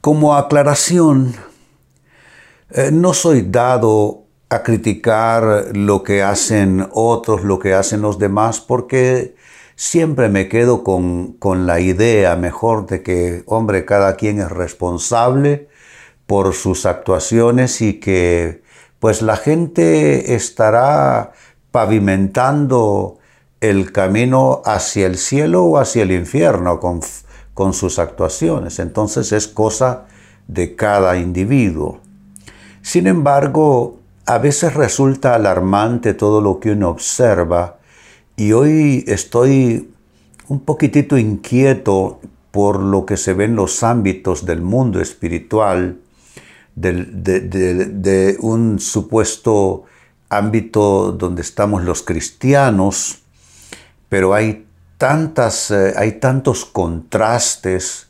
Como aclaración, eh, no soy dado a criticar lo que hacen otros, lo que hacen los demás, porque siempre me quedo con, con la idea mejor de que, hombre, cada quien es responsable por sus actuaciones y que pues la gente estará pavimentando el camino hacia el cielo o hacia el infierno con, con sus actuaciones. Entonces es cosa de cada individuo. Sin embargo, a veces resulta alarmante todo lo que uno observa y hoy estoy un poquitito inquieto por lo que se ve en los ámbitos del mundo espiritual, de, de un supuesto ámbito donde estamos los cristianos, pero hay tantas, eh, hay tantos contrastes,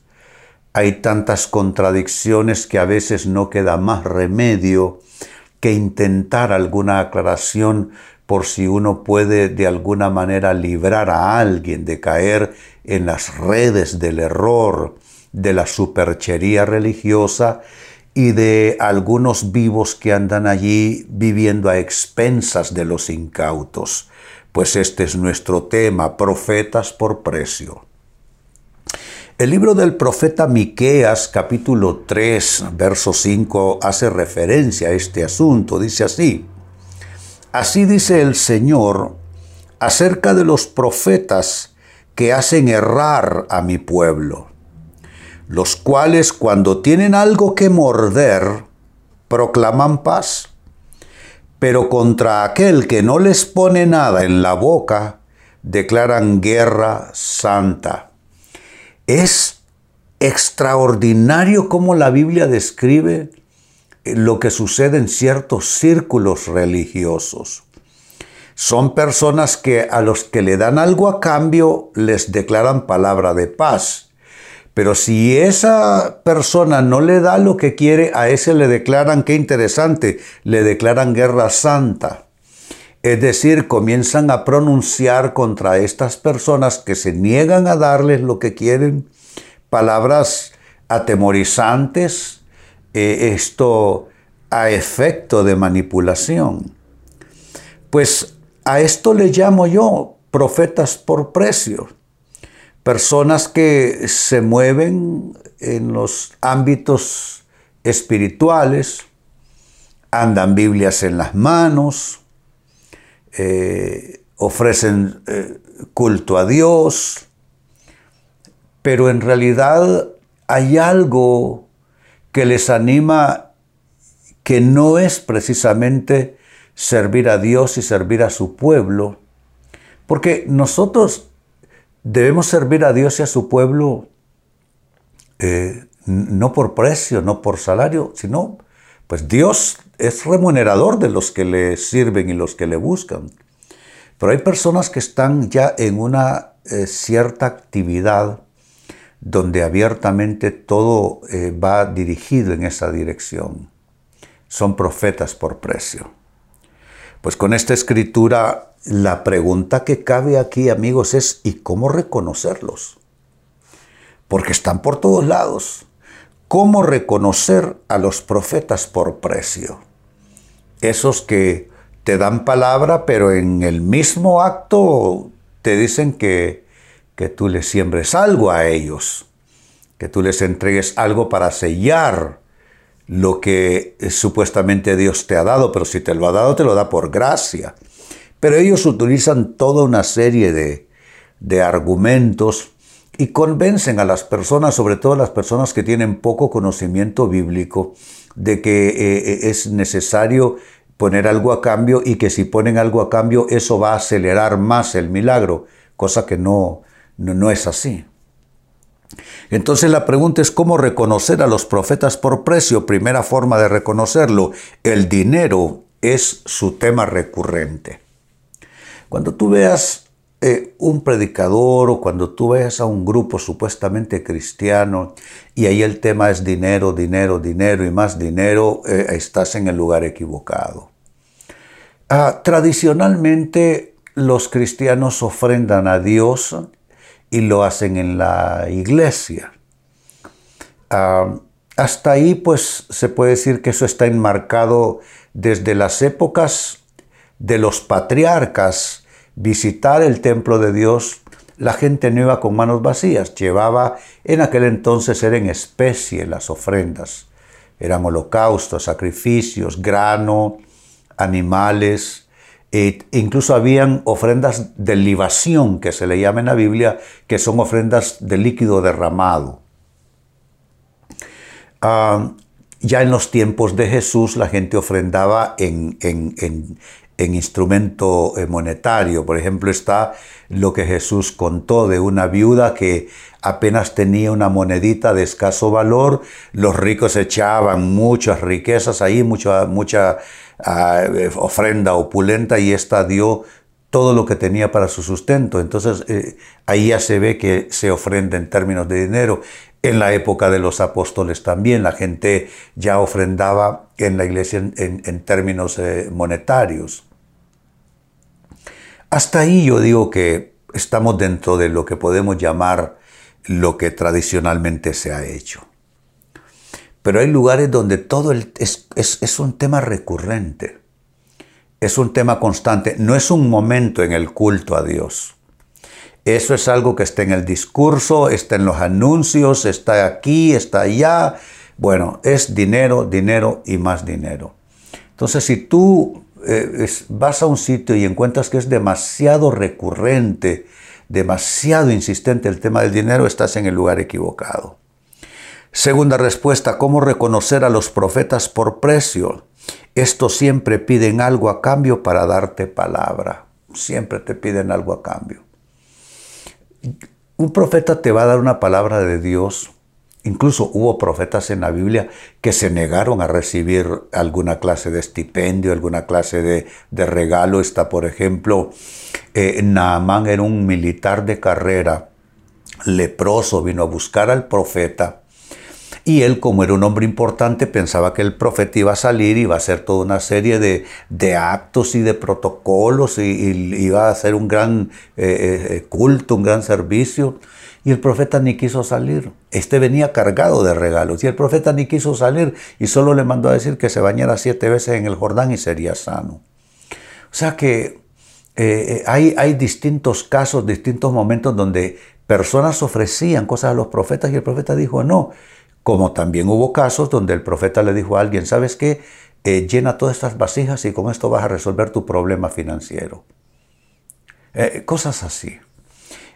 hay tantas contradicciones que a veces no queda más remedio que intentar alguna aclaración por si uno puede de alguna manera librar a alguien de caer en las redes del error, de la superchería religiosa y de algunos vivos que andan allí viviendo a expensas de los incautos, pues este es nuestro tema, profetas por precio. El libro del profeta Miqueas, capítulo 3, verso 5, hace referencia a este asunto. Dice así: Así dice el Señor acerca de los profetas que hacen errar a mi pueblo los cuales cuando tienen algo que morder, proclaman paz, pero contra aquel que no les pone nada en la boca, declaran guerra santa. Es extraordinario cómo la Biblia describe lo que sucede en ciertos círculos religiosos. Son personas que a los que le dan algo a cambio les declaran palabra de paz pero si esa persona no le da lo que quiere, a ese le declaran, qué interesante, le declaran guerra santa. Es decir, comienzan a pronunciar contra estas personas que se niegan a darles lo que quieren palabras atemorizantes, eh, esto a efecto de manipulación. Pues a esto le llamo yo profetas por precio personas que se mueven en los ámbitos espirituales, andan Biblias en las manos, eh, ofrecen eh, culto a Dios, pero en realidad hay algo que les anima que no es precisamente servir a Dios y servir a su pueblo, porque nosotros Debemos servir a Dios y a su pueblo eh, no por precio, no por salario, sino pues Dios es remunerador de los que le sirven y los que le buscan. Pero hay personas que están ya en una eh, cierta actividad donde abiertamente todo eh, va dirigido en esa dirección. Son profetas por precio. Pues con esta escritura la pregunta que cabe aquí, amigos, es ¿y cómo reconocerlos? Porque están por todos lados. ¿Cómo reconocer a los profetas por precio? Esos que te dan palabra, pero en el mismo acto te dicen que, que tú les siembres algo a ellos, que tú les entregues algo para sellar lo que supuestamente Dios te ha dado, pero si te lo ha dado, te lo da por gracia. Pero ellos utilizan toda una serie de, argumentos y convencen a las personas, sobre todo a las personas que tienen poco conocimiento bíblico, de que eh, eh, es necesario poner algo a cambio y que si ponen algo a cambio eso va a acelerar más el milagro, cosa que no, no es así. Entonces la pregunta es cómo reconocer a los profetas por precio. Primera forma de reconocerlo, el dinero es su tema recurrente. Cuando tú veas eh, un predicador o cuando tú veas a un grupo supuestamente cristiano y ahí el tema es dinero, dinero, dinero y más dinero, eh, estás en el lugar equivocado. Ah, tradicionalmente los cristianos ofrendan a Dios y lo hacen en la iglesia. Ah, hasta ahí pues se puede decir que eso está enmarcado desde las épocas de los patriarcas. Visitar el templo de Dios, la gente no iba con manos vacías, llevaba en aquel entonces eran especie las ofrendas. Eran holocaustos, sacrificios, grano, animales, e incluso habían ofrendas de libación, que se le llama en la Biblia, que son ofrendas de líquido derramado. Ah, ya en los tiempos de Jesús la gente ofrendaba en, en instrumento eh, monetario. Por ejemplo, está lo que Jesús contó de una viuda que apenas tenía una monedita de escaso valor, los ricos echaban muchas riquezas ahí, mucha, mucha ah, eh, ofrenda opulenta y esta dio todo lo que tenía para su sustento. Entonces eh, ahí ya se ve que se ofrenda en términos de dinero. En la época de los apóstoles también la gente ya ofrendaba en la iglesia en, términos monetarios. Hasta ahí yo digo que estamos dentro de lo que podemos llamar lo que tradicionalmente se ha hecho. Pero hay lugares donde todo es, un tema recurrente, es un tema constante, no es un momento en el culto a Dios. Eso es algo que está en el discurso, está en los anuncios, está aquí, está allá. Bueno, es dinero, dinero y más dinero. Entonces, si tú eh, vas a un sitio y encuentras que es demasiado recurrente, demasiado insistente el tema del dinero, estás en el lugar equivocado. Segunda respuesta, ¿cómo reconocer a los profetas por precio? Estos siempre piden algo a cambio para darte palabra. Siempre te piden algo a cambio. Un profeta te va a dar una palabra de Dios Incluso hubo profetas en la Biblia que se negaron a recibir alguna clase de estipendio, alguna clase de, regalo. Está, por ejemplo, eh, Naamán era un militar de carrera, leproso, vino a buscar al profeta. Y él, como era un hombre importante, pensaba que el profeta iba a salir iba a hacer toda una serie de, actos y de protocolos y, iba a hacer un gran eh, eh, culto, un gran servicio. Y el profeta ni quiso salir. Este venía cargado de regalos. Y el profeta ni quiso salir y solo le mandó a decir que se bañara siete veces en el Jordán y sería sano. O sea que eh, hay, hay distintos casos, distintos momentos donde personas ofrecían cosas a los profetas y el profeta dijo no. Como también hubo casos donde el profeta le dijo a alguien, ¿sabes qué? Eh, llena todas estas vasijas y con esto vas a resolver tu problema financiero. Eh, cosas así.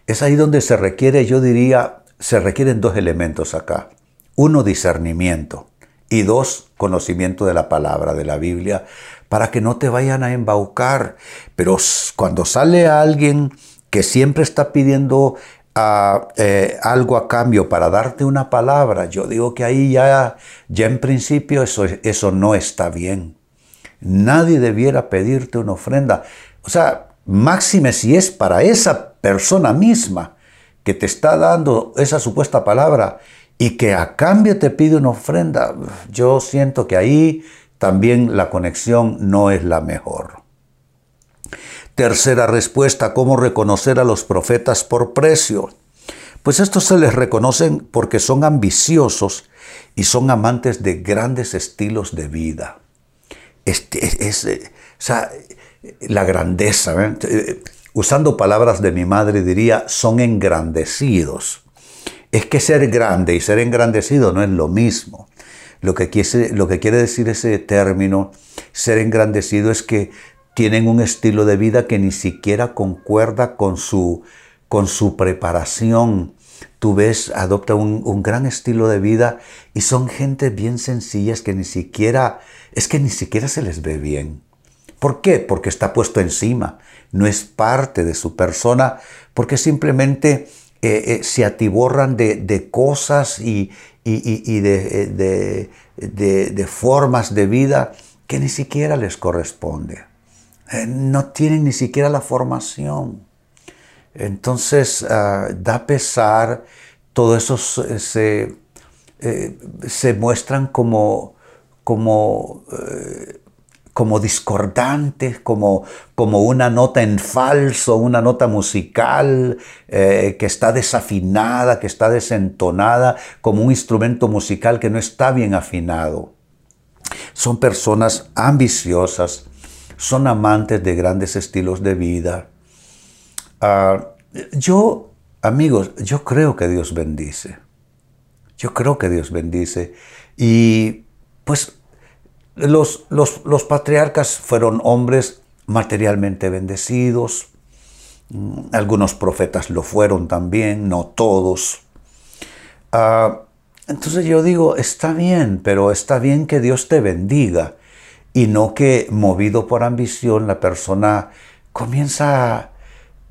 Es ahí donde se requiere, yo diría, se requieren dos elementos acá. Uno, discernimiento. Y dos, conocimiento de la palabra, de la Biblia, para que no te vayan a embaucar. Pero cuando sale alguien que siempre está pidiendo ah, eh, algo a cambio para darte una palabra, yo digo que ahí ya, ya en principio eso, eso no está bien. Nadie debiera pedirte una ofrenda. O sea, máxime si es para esa persona misma que te está dando esa supuesta palabra y que a cambio te pide una ofrenda, yo siento que ahí también la conexión no es la mejor. Tercera respuesta, ¿cómo reconocer a los profetas por precio? Pues estos se les reconocen porque son ambiciosos y son amantes de grandes estilos de vida. Este, es, la grandeza. ¿eh? usando palabras de mi madre, diría, son engrandecidos. Es que ser grande y ser engrandecido no es lo mismo. Lo que quiere decir ese término, ser engrandecido, es que tienen un estilo de vida que ni siquiera concuerda con su, con su preparación. Tú ves, adopta un, un gran estilo de vida y son gente bien sencillas que ni siquiera, es que ni siquiera se les ve bien. ¿Por qué? Porque está puesto encima, no es parte de su persona, porque simplemente eh, se atiborran de, cosas y, de, de, formas de vida que ni siquiera les corresponde. No tienen ni siquiera la formación. Entonces ah, da pesar, todo eso se, se muestran como, como como discordantes, como, como una nota en falso, una nota musical eh, que está desafinada, que está desentonada, como un instrumento musical que no está bien afinado. Son personas ambiciosas, son amantes de grandes estilos de vida. Ah, yo, amigos, yo creo que Dios bendice. Yo creo que Dios bendice. Y pues los, los, patriarcas fueron hombres materialmente bendecidos, mm, algunos profetas lo fueron también, no todos. Ah, entonces yo digo, está bien, pero está bien que Dios te bendiga y no que movido por ambición la persona comienza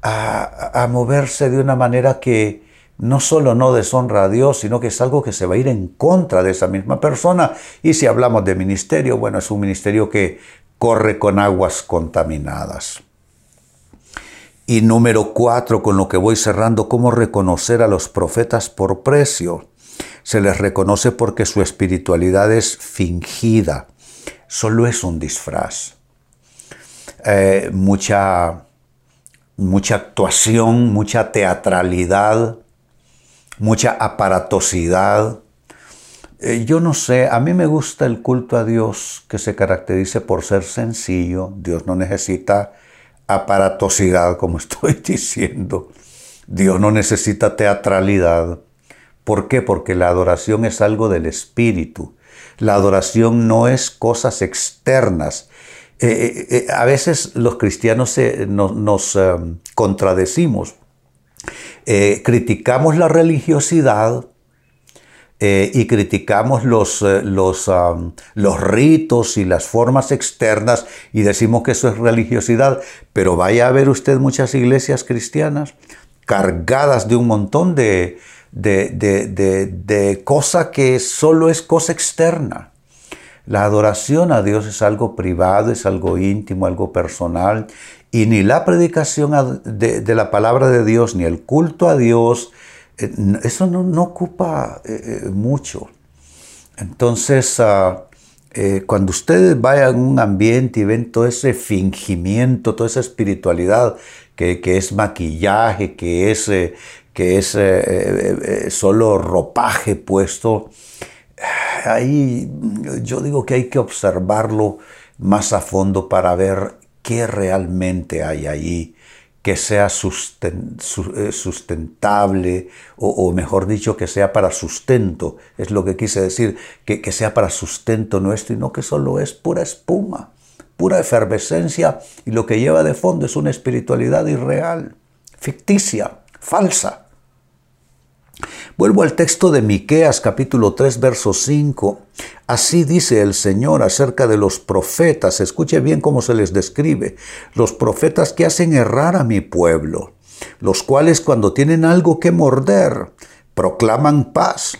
a moverse de una manera que, no solo no deshonra a Dios, sino que es algo que se va a ir en contra de esa misma persona. Y si hablamos de ministerio, bueno, es un ministerio que corre con aguas contaminadas. Y número cuatro, con lo que voy cerrando, cómo reconocer a los profetas por precio. Se les reconoce porque su espiritualidad es fingida, solo es un disfraz. Eh, mucha, mucha actuación, mucha teatralidad, mucha aparatosidad. Eh, yo no sé, a mí me gusta el culto a Dios que se caracterice por ser sencillo. Dios no necesita aparatosidad, como estoy diciendo. Dios no necesita teatralidad. ¿Por qué? Porque la adoración es algo del espíritu. La adoración no es cosas externas. Eh, eh, a veces los cristianos nos, contradecimos eh, criticamos la religiosidad eh, y criticamos eh, los, los ritos y las formas externas y decimos que eso es religiosidad, pero vaya a ver usted muchas iglesias cristianas cargadas de un montón de, de, de, de cosa que solo es cosa externa. La adoración a Dios es algo privado, es algo íntimo, algo personal, y ni la predicación de, la palabra de Dios, ni el culto a Dios, eh, eso no, ocupa eh, eh, mucho. Entonces, ah, cuando ustedes vayan a un ambiente y ven todo ese fingimiento, toda esa espiritualidad que, es maquillaje, que es, que es solo ropaje puesto, ahí yo digo que hay que observarlo más a fondo para ver qué realmente hay ahí que sea eh, sustentable, o, mejor dicho, que sea para sustento, es lo que quise decir, que, que sea para sustento nuestro y no que solo es pura espuma, pura efervescencia y lo que lleva de fondo es una espiritualidad irreal, ficticia, falsa. Vuelvo al texto de Miqueas capítulo 3 verso 5. Así dice el Señor acerca de los profetas, escuche bien cómo se les describe, los profetas que hacen errar a mi pueblo, los cuales cuando tienen algo que morder, proclaman paz,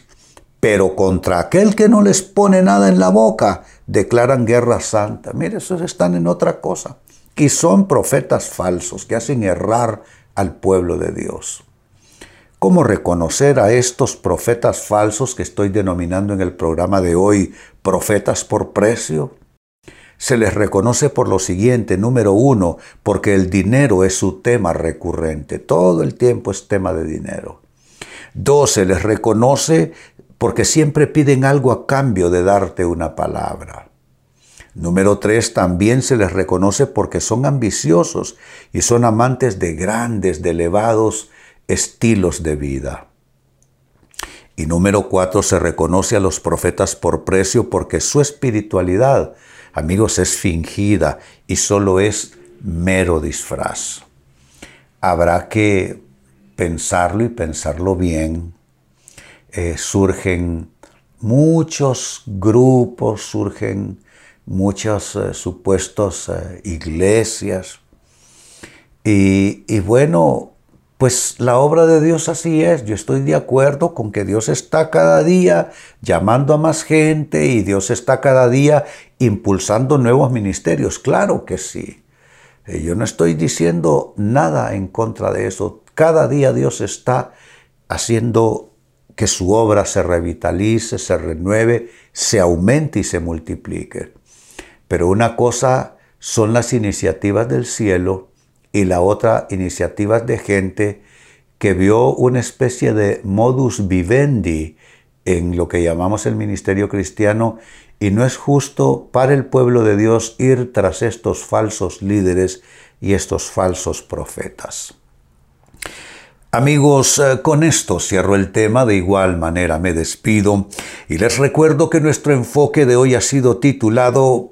pero contra aquel que no les pone nada en la boca, declaran guerra santa. Mire, esos están en otra cosa. Y son profetas falsos que hacen errar al pueblo de Dios. ¿Cómo reconocer a estos profetas falsos que estoy denominando en el programa de hoy profetas por precio? Se les reconoce por lo siguiente, número uno, porque el dinero es su tema recurrente, todo el tiempo es tema de dinero. Dos, se les reconoce porque siempre piden algo a cambio de darte una palabra. Número tres, también se les reconoce porque son ambiciosos y son amantes de grandes, de elevados estilos de vida. Y número cuatro, se reconoce a los profetas por precio porque su espiritualidad, amigos, es fingida y solo es mero disfraz. Habrá que pensarlo y pensarlo bien. Eh, surgen muchos grupos, surgen muchas eh, supuestas eh, iglesias. Y, bueno, pues la obra de Dios así es. Yo estoy de acuerdo con que Dios está cada día llamando a más gente y Dios está cada día impulsando nuevos ministerios. Claro que sí. Eh, yo no estoy diciendo nada en contra de eso. Cada día Dios está haciendo que su obra se revitalice, se renueve, se aumente y se multiplique. Pero una cosa son las iniciativas del cielo y la otra iniciativas de gente que vio una especie de modus vivendi en lo que llamamos el ministerio cristiano y no es justo para el pueblo de Dios ir tras estos falsos líderes y estos falsos profetas. Amigos, eh, con esto cierro el tema, de igual manera me despido y les recuerdo que nuestro enfoque de hoy ha sido titulado